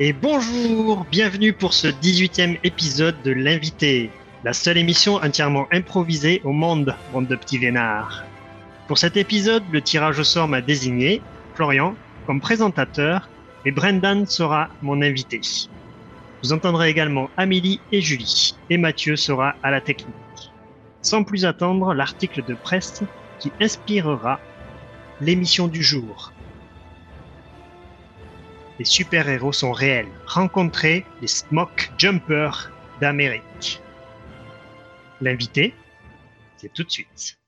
Et bonjour, bienvenue pour ce 18e épisode de L'invité, la seule émission entièrement improvisée au monde, monde de petits vénards. Pour cet épisode, le tirage au sort m'a désigné, Florian, comme présentateur, et Brendan sera mon invité. Vous entendrez également Amélie et Julie, et Mathieu sera à la technique. Sans plus attendre, l'article de presse qui inspirera l'émission du jour. Les super-héros sont réels. Rencontrez les Smoke Jumpers d'Amérique. L'invité, c'est tout de suite.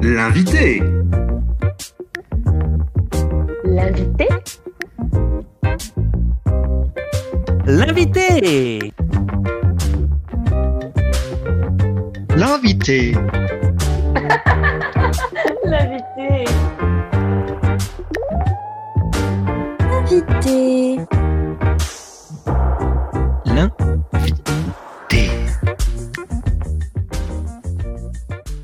L'invité. L'invité L'invité L'invité. L'invité Invité. L'invité.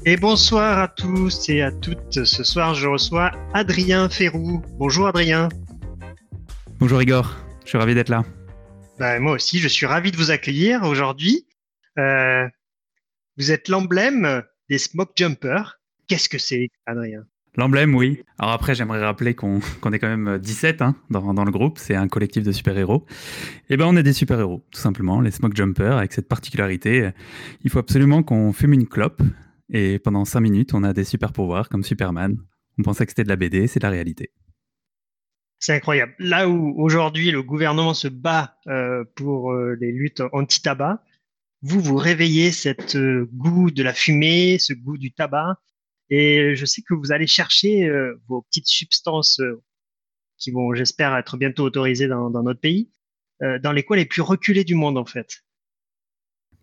Et bonsoir à tous et à toutes. Ce soir, je reçois Adrien Ferrou. Bonjour Adrien. Bonjour Igor, je suis ravi d'être là. Ben, moi aussi, je suis ravi de vous accueillir aujourd'hui. Euh, vous êtes l'emblème des Smoke Jumpers. Qu'est-ce que c'est, Adrien? L'emblème, oui. Alors après, j'aimerais rappeler qu'on est quand même 17 hein, dans, dans le groupe. C'est un collectif de super-héros. Et ben, on est des super-héros, tout simplement, les Smoke Jumpers, avec cette particularité. euh, Il faut absolument qu'on fume une clope. Et pendant 5 minutes, on a des super-pouvoirs comme Superman. On pensait que c'était de la BD, c'est la réalité. C'est incroyable. Là où aujourd'hui le gouvernement se bat euh, pour euh, les luttes anti-tabac, vous vous réveillez cet euh, goût de la fumée, ce goût du tabac, et je sais que vous allez chercher euh, vos petites substances euh, qui vont, j'espère, être bientôt autorisées dans, notre pays, dans les coins les plus reculés du monde en fait.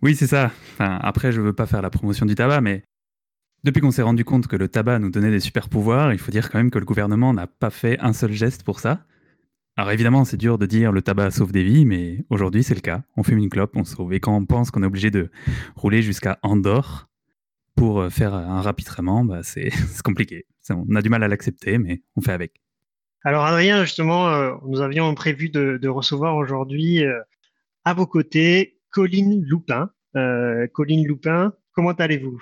Oui, c'est ça. Après, je veux pas faire la promotion du tabac, mais depuis qu'on s'est rendu compte que le tabac nous donnait des super pouvoirs, il faut dire quand même que le gouvernement n'a pas fait un seul geste pour ça. Alors évidemment, c'est dur de dire le tabac sauve des vies, mais aujourd'hui c'est le cas. On fume une clope, on sauve. Et quand on pense qu'on est obligé de rouler jusqu'à Andorre pour euh, faire un rapitrement, bah, c'est compliqué. On a du mal à l'accepter, mais on fait avec. Alors Adrien, justement, euh, nous avions prévu de, de recevoir aujourd'hui euh, à vos côtés Colline Loupin. Euh, Colline Loupin, comment allez-vous?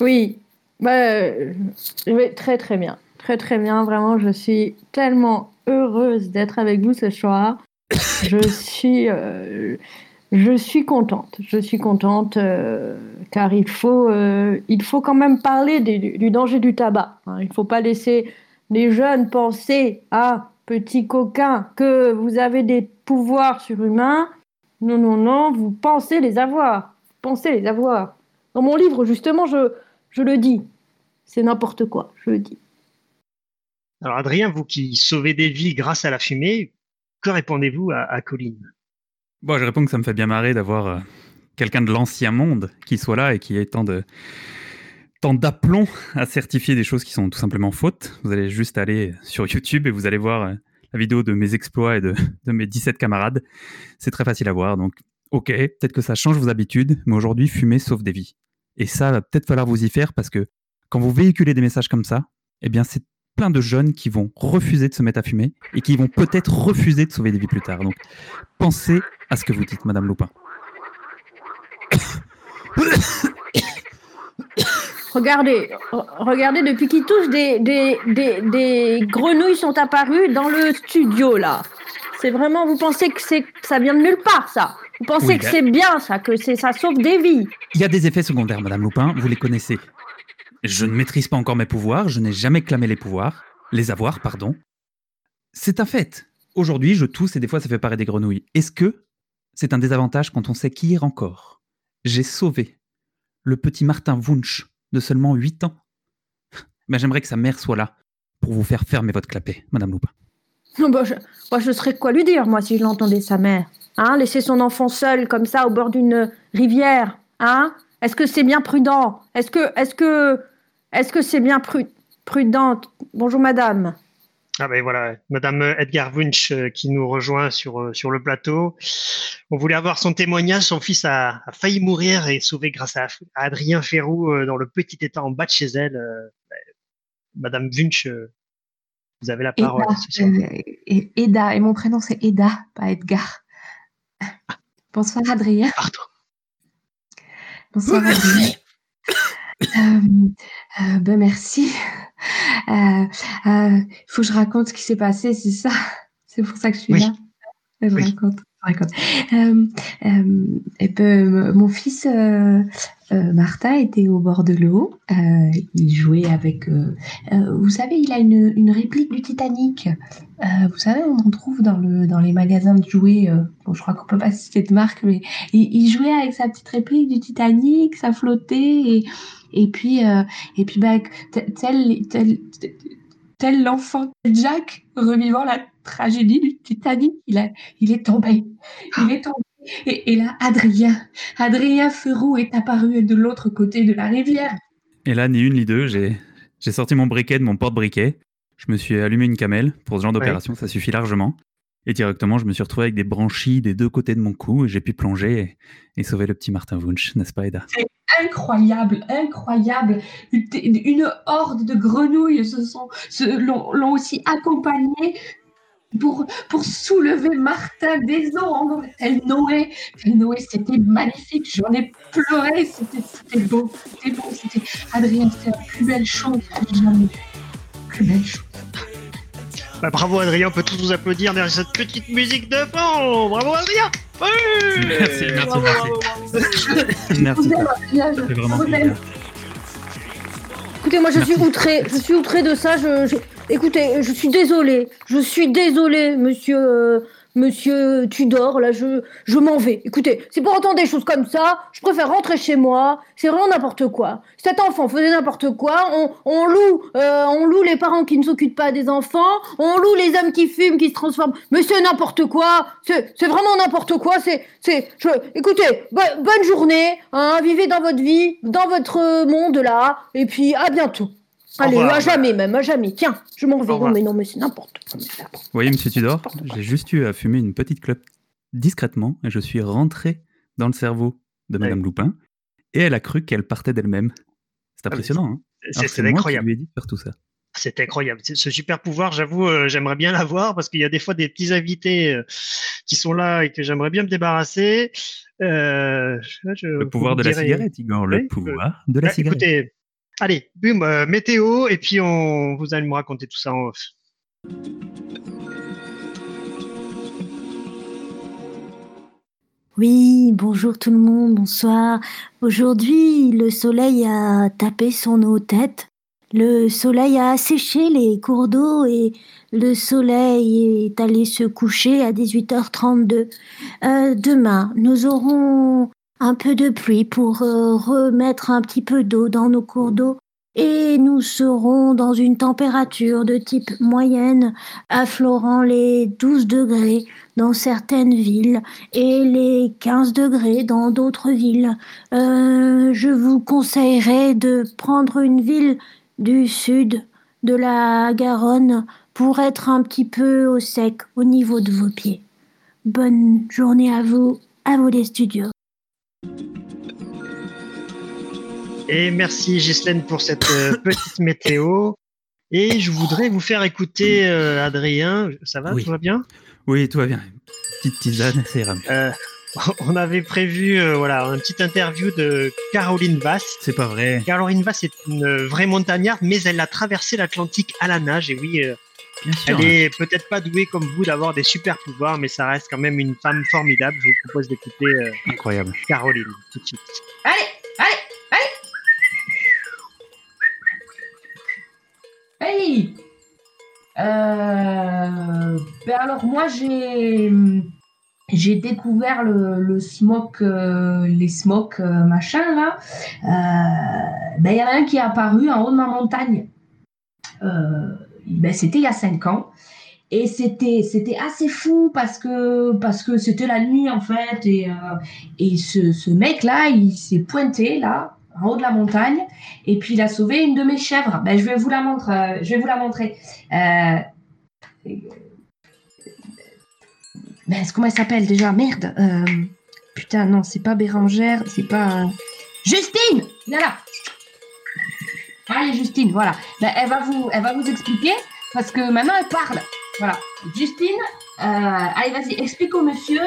Oui, bah, euh, je vais très très bien. Très très bien, vraiment, je suis tellement heureuse d'être avec vous ce soir. Je suis, euh, je suis contente. Je suis contente euh, car il faut, euh, il faut quand même parler du danger du tabac. hein. Il ne faut pas laisser les jeunes penser, ah, petit coquin, que vous avez des pouvoirs surhumains. Non, non, non, vous pensez les avoir. Vous pensez les avoir. Dans mon livre, justement, je, je le dis. C'est n'importe quoi, je le dis. Alors Adrien, vous qui sauvez des vies grâce à la fumée, que répondez-vous à, à Colline? Bon, je réponds que ça me fait bien marrer d'avoir euh, quelqu'un de l'ancien monde qui soit là et qui ait tant de d'aplomb à certifier des choses qui sont tout simplement fautes. Vous allez juste aller sur YouTube et vous allez voir euh, la vidéo de mes exploits et de, de mes 17 camarades. C'est très facile à voir. Donc, ok, peut-être que ça change vos habitudes, mais aujourd'hui, fumer sauve des vies. Et ça va peut-être falloir vous y faire parce que quand vous véhiculez des messages comme ça, eh bien, c'est plein de jeunes qui vont refuser de se mettre à fumer et qui vont peut-être refuser de sauver des vies plus tard. Donc, pensez à ce que vous dites, Madame Loupin. Regardez, re- regardez, depuis qu'il touche, des, des, des, des grenouilles sont apparues dans le studio, là. C'est vraiment, vous pensez que, c'est, ça vient de nulle part, ça? Vous pensez Oui, que c'est bien, ça, que c'est, ça sauve des vies? Il y a des effets secondaires, Madame Loupin, vous les connaissez. Je ne maîtrise pas encore mes pouvoirs, je n'ai jamais clamé les pouvoirs, les avoir, pardon. C'est un fait. Aujourd'hui, je tousse et des fois ça fait paraître des grenouilles. Est-ce que c'est un désavantage quand on sait qu'hier encore, j'ai sauvé le petit Martin Wunsch de seulement 8 ans ben, J'aimerais que sa mère soit là pour vous faire fermer votre clapet, Madame Loupin. Bah, je, moi, serais quoi lui dire, moi, si je l'entendais, sa mère Hein? Laisser son enfant seul, comme ça, au bord d'une rivière Hein? Est-ce que c'est bien prudent? Est-ce que, est-ce que, est-ce que c'est bien pru- prudent Bonjour, madame. Ah ben voilà, Madame Edgar Wunsch euh, qui nous rejoint sur, euh, sur le plateau. On voulait avoir son témoignage. Son fils a, failli mourir et sauvé grâce à, Adrien Ferrou euh, dans le petit état en bas de chez elle. Ben, Madame Wunsch, vous avez la parole. et Eda, et mon prénom c'est Eda, pas Edgar. Bonsoir Adrien. Pardon. Bonsoir Adrien. Ben merci. Il euh, euh, faut que je raconte ce qui s'est passé, c'est ça? C'est pour ça que je suis là. Je raconte. Euh, et ben, mon fils Martin était au bord de l'eau. il jouait avec. vous savez, il a une, une réplique du Titanic. vous savez, on en trouve dans, le, dans les magasins de jouets. bon, je crois qu'on peut pas citer de marque, mais il, jouait avec sa petite réplique du Titanic, ça flottait et et puis, euh, et puis bah, tel, tel, tel l'enfant Jack revivant la tragédie du Titanic, il, a, il est tombé. Il est tombé. Et, là, Adrien, Adrien Ferrou est apparu de l'autre côté de la rivière. Et là, ni une ni deux, j'ai, j'ai sorti mon briquet de mon porte-briquet. Je me suis allumé une camelle. Pour ce genre d'opération, ça suffit largement. Et directement, je me suis retrouvé avec des branchies des deux côtés de mon cou et j'ai pu plonger et, sauver le petit Martin Wunsch, n'est-ce pas, Eda? Incroyable, incroyable. Une, horde de grenouilles se sont, l'ont, aussi accompagné pour, pour soulever Martin des eaux. Elle Noé, Noé, c'était magnifique. J'en ai pleuré. C'était, beau, c'était beau. C'était Adrien, c'était la plus belle chose que j'ai jamais vue. Plus belle chose. Bah, bravo Adrien, on peut tous vous applaudir derrière cette petite musique de fond. Bravo Adrien. Merci, merci, merci. merci. C'est vraiment plaisir. Écoutez, moi je suis outré, je suis outré de ça. Je, Écoutez, je suis désolé, je suis désolé, monsieur. Monsieur Tudor, là, je, je m'en vais. Écoutez, c'est pour entendre des choses comme ça, je préfère rentrer chez moi. C'est vraiment n'importe quoi. Cet enfant faisait n'importe quoi. On, on loue, euh, on loue les parents qui ne s'occupent pas des enfants. On loue les hommes qui fument, qui se transforment. Mais c'est n'importe quoi. C'est, c'est vraiment n'importe quoi. C'est, c'est, je, écoutez, bonne journée. Hein, vivez dans votre vie, dans votre monde là. Et puis à bientôt. Allez, à jamais même, à jamais. Tiens, je m'en vais. Non, mais non, mais c'est n'importe quoi. Vous voyez, monsieur Tudor, j'ai juste eu à fumer une petite clope discrètement et je suis rentré dans le cerveau de Madame Loupin et elle a cru qu'elle partait d'elle-même. C'est ah, impressionnant. Hein c'est incroyable. Moi qui lui ai dit de faire tout ça. C'est incroyable. Ce super pouvoir, j'avoue, euh, j'aimerais bien l'avoir parce qu'il y a des fois des petits invités euh, qui sont là et que j'aimerais bien me débarrasser. Euh, le pouvoir de la cigarette, Igor. Le pouvoir de la bah, cigarette. Écoutez, Allez, boum, euh, météo, et puis on, vous allez me raconter tout ça en off. Oui, bonjour tout le monde, bonsoir. Aujourd'hui, le soleil a tapé sur nos têtes. Le soleil a asséché les cours d'eau et le soleil est allé se coucher à 18h32. Euh, demain, nous aurons un peu de pluie pour euh, remettre un petit peu d'eau dans nos cours d'eau et nous serons dans une température de type moyenne, affleurant les 12 degrés dans certaines villes et les 15 degrés dans d'autres villes. Euh, je vous conseillerais de prendre une ville du sud de la Garonne pour être un petit peu au sec au niveau de vos pieds. Bonne journée à vous, à vous les studios. Et merci Gislaine pour cette euh, petite météo. Et je voudrais vous faire écouter euh, Adrien. Ça va? Tout va bien? Oui, tout va bien. Petite tisane, c'est euh, On avait prévu voilà, une petite interview de Caroline Vass. C'est pas vrai. Caroline Vass est une vraie montagnarde, mais elle a traversé l'Atlantique à la nage. Et oui, elle est peut-être pas douée comme vous d'avoir des super pouvoirs, mais ça reste quand même une femme formidable. Je vous propose d'écouter Incroyable. Caroline tout de suite. Allez, allez, allez Hey euh, ben alors moi j'ai j'ai découvert le, le smoke, euh, les smokes euh, machin là. ben il y en a un qui est apparu en haut de ma montagne. Ben c'était il y a cinq ans. Et c'était c'était assez fou parce que parce que c'était la nuit en fait et et ce, ce mec là il s'est pointé là en haut de la montagne et puis il a sauvé une de mes chèvres. Ben, je vais vous la montrer. Euh, je vais vous la montrer. Euh, Ben, comment elle s'appelle déjà? Merde. Euh, putain, non, c'est pas Bérangère, c'est pas. Justine Là, là Allez, Justine, voilà. Ben, elle, va vous, elle va vous expliquer parce que maintenant elle parle. Voilà. Justine, euh, allez, vas-y, explique au monsieur.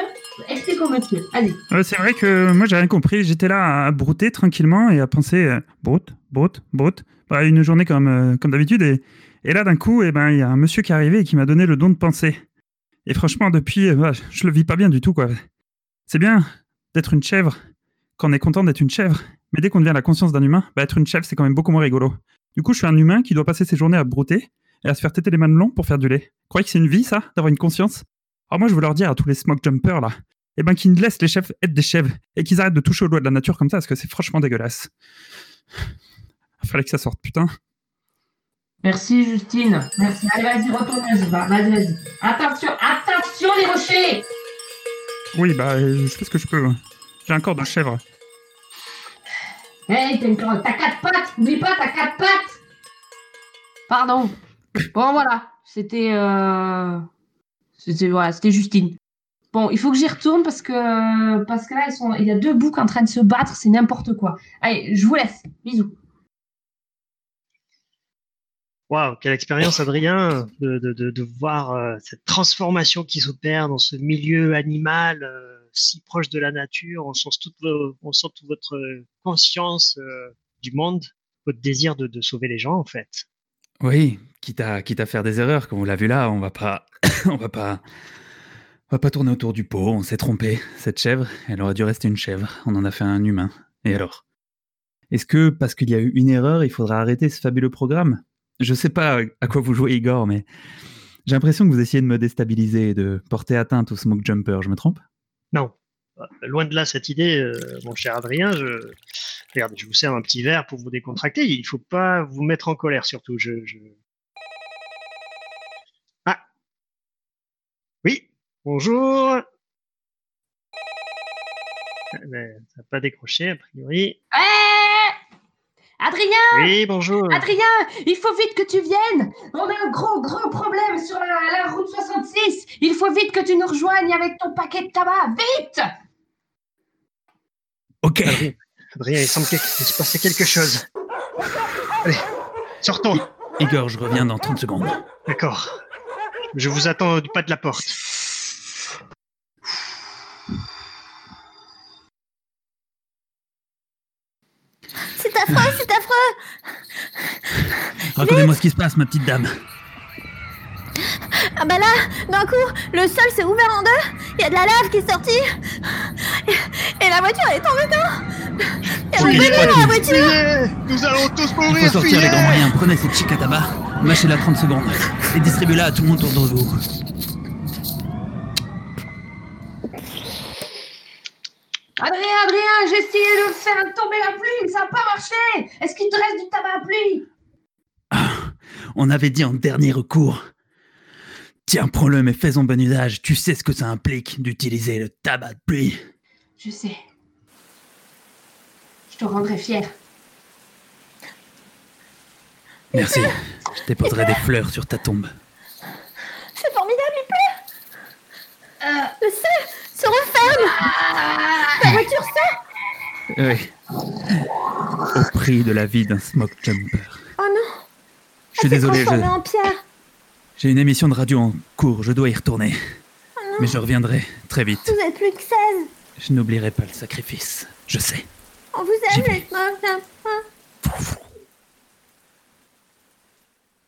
Explique au monsieur. Allez. c'est vrai que moi, j'ai rien compris. J'étais là à brouter tranquillement et à penser euh, broute, broute, broute. Bah, une journée comme, euh, comme d'habitude. Et, et là, d'un coup, eh ben, il y a un monsieur qui est arrivé et qui m'a donné le don de penser. Et franchement, depuis, euh, je le vis pas bien du tout, quoi. C'est bien d'être une chèvre quand on est content d'être une chèvre. Mais dès qu'on devient la conscience d'un humain, bah, être une chèvre, c'est quand même beaucoup moins rigolo. Du coup, je suis un humain qui doit passer ses journées à brouter et à se faire têter les longs pour faire du lait. Croyez que c'est une vie, ça, d'avoir une conscience? Alors moi, je veux leur dire à tous les smoke jumpers, là, eh ben, qu'ils laissent les chefs être des chèvres et qu'ils arrêtent de toucher aux lois de la nature comme ça, parce que c'est franchement dégueulasse. Fallait que ça sorte, putain. Merci, Justine. Merci. Allez, vas-y, retourne, vas-y, vas-y. Attention, attention, les rochers Oui, bah, je fais ce que je peux. J'ai un corps de chèvre. Hey, t'as quatre pattes N'oublie pas, t'as quatre pattes Pardon. Bon, voilà. C'était... Euh... C'était voilà, Justine. Bon, il faut que j'y retourne parce que parce que là, ils sont, il y a deux boucs en train de se battre, c'est n'importe quoi. Allez, je vous laisse. Bisous. Waouh, quelle expérience, Adrien, de, de, de, de voir euh, cette transformation qui s'opère dans ce milieu animal euh, si proche de la nature. On sent toute, votre conscience euh, du monde, votre désir de, sauver les gens, en fait. Oui, quitte à, faire des erreurs, comme on l'a vu là, on va pas, on va pas, on va pas tourner autour du pot. On s'est trompé. Cette chèvre, elle aurait dû rester une chèvre. On en a fait un humain. Et alors? Est-ce que parce qu'il y a eu une erreur, il faudra arrêter ce fabuleux programme? Je sais pas à quoi vous jouez, Igor, mais j'ai l'impression que vous essayez de me déstabiliser et de porter atteinte au smoke jumper. Je me trompe? Non. Loin de là cette idée, euh, mon cher Adrien. Je... Regardez, je vous sers un petit verre pour vous décontracter. Il faut pas vous mettre en colère, surtout. Je, Ah Oui, bonjour. Ça n'a pas décroché, a priori. Adrien Oui, bonjour. Adrien, il faut vite que tu viennes. On a un gros, gros problème sur la, route 66. Il faut vite que tu nous rejoignes avec ton paquet de tabac. Vite Ok. Adrien, il semble qu'il se passait quelque chose. Allez, sortons. Igor, je reviens dans 30 secondes. D'accord. Je vous attends du pas de la porte. C'est affreux, c'est affreux Racontez-moi ce qui se passe, ma petite dame. Ah bah là, d'un coup, le sol s'est ouvert en deux, il y a de la lave qui est sortie, et, la voiture est tombée dedans. Il y a dans la voiture. Nous allons tous mourir Il faut sortir les grands moyens, prenez cette chic à tabac, mâchez-la 30 secondes, et distribuez-la à tout le monde autour de vous. Adrien, Adrien, j'ai essayé de faire tomber la pluie, ça n'a pas marché. Est-ce qu'il te reste du tabac à pluie? Ah, On avait dit en dernier recours. Tiens, prends-le, mais fais-en bon usage. Tu sais ce que ça implique d'utiliser le tabac de pluie. Je sais. Je te rendrai fier. Merci. Je déposerai des fleurs sur ta tombe. C'est formidable, il pleut. Euh... Le ciel se referme. La voiture sort Oui. Au prix de la vie d'un smoke jumper. Oh non Je suis désolé, je... en pierre. J'ai une émission de radio en cours, je dois y retourner. Oh non. Mais je reviendrai très vite. Vous êtes plus que 16. Je n'oublierai pas le sacrifice, je sais. On vous aime, les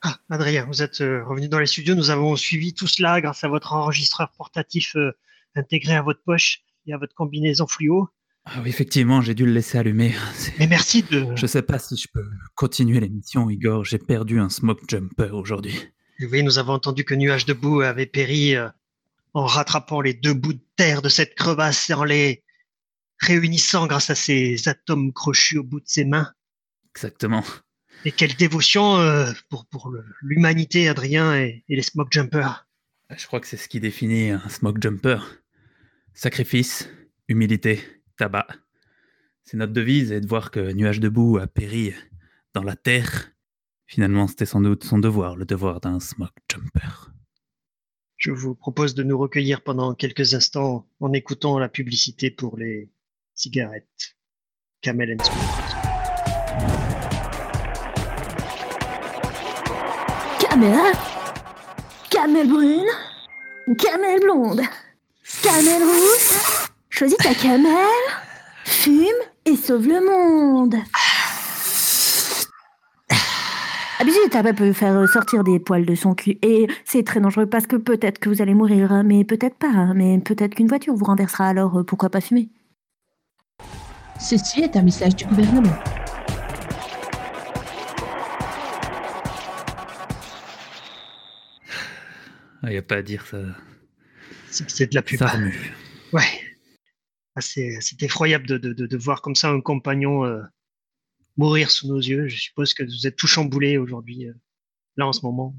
Ah, Adrien, vous êtes euh, revenu dans les studios. Nous avons suivi tout cela grâce à votre enregistreur portatif euh, intégré à votre poche et à votre combinaison fluo. Ah oui, effectivement, j'ai dû le laisser allumer. Mais merci de. Je sais pas si je peux continuer l'émission, Igor. J'ai perdu un smoke jumper aujourd'hui. Oui, nous avons entendu que Nuage de Boue avait péri euh, en rattrapant les deux bouts de terre de cette crevasse et en les réunissant grâce à ses atomes crochus au bout de ses mains. Exactement. Et quelle dévotion euh, pour, pour l'humanité, Adrien, et, et les smoke jumpers. Je crois que c'est ce qui définit un smoke jumper. Sacrifice, humilité, tabac. C'est notre devise et de voir que Nuage debout a péri dans la terre. Finalement, c'était sans doute son devoir, le devoir d'un smoke jumper. Je vous propose de nous recueillir pendant quelques instants en écoutant la publicité pour les cigarettes. Camel and Smooth. Camel Camel brune Camel blonde Camel rousse Choisis ta camel, fume et sauve le monde Abusé, t'as peut faire sortir des poils de son cul. Et c'est très dangereux parce que peut-être que vous allez mourir, mais peut-être pas. Mais peut-être qu'une voiture vous renversera, alors euh, pourquoi pas fumer? Ceci est un message du gouvernement. Il n'y a pas à dire ça. C'est de la pub. Ça. Ouais. Ah, c'est effroyable de, de, de, voir comme ça un compagnon euh, mourir sous nos yeux. Je suppose que vous êtes tout chamboulé aujourd'hui, euh, là en ce moment.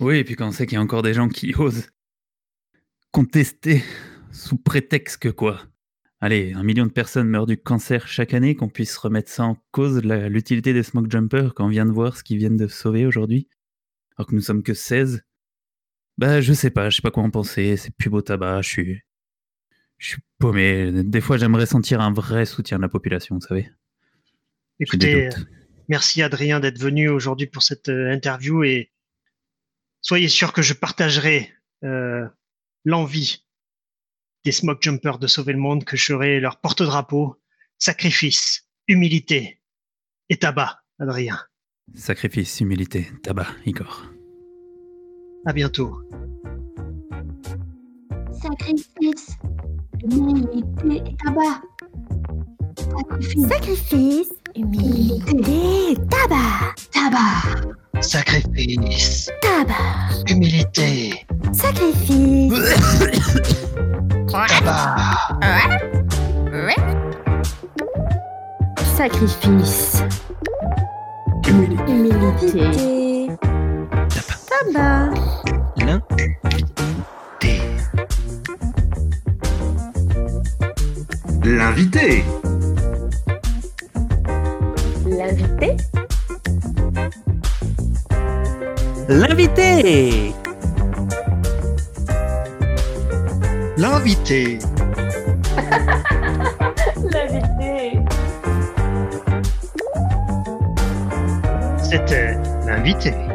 Oui, et puis quand on sait qu'il y a encore des gens qui osent contester sous prétexte que quoi? Allez, un million de personnes meurent du cancer chaque année, qu'on puisse remettre ça en cause, l'utilité des smoke jumpers, quand on vient de voir ce qu'ils viennent de sauver aujourd'hui, alors que nous sommes que 16. Bah, je sais pas, je sais pas quoi en penser, c'est plus beau tabac, je suis. Je suis paumé. Des fois, j'aimerais sentir un vrai soutien de la population, vous savez. Écoutez, merci Adrien d'être venu aujourd'hui pour cette euh, interview et soyez sûr que je partagerai euh, l'envie des smoke jumpers de sauver le monde, que je serai leur porte-drapeau, sacrifice, humilité et tabac, Adrien. Sacrifice, humilité, tabac, Igor. À bientôt. Sacrifice, humilité et tabac. Sacrifice. Sacrifice, humilité, tabac. Tabac. Sacrifice. Tabac. Humilité. Sacrifice. tabac. Sacrifice. Humilité. Humilité. Tabac. L'un. L'invité. L'invité L'invité L'invité. L'invité C'était l'invité.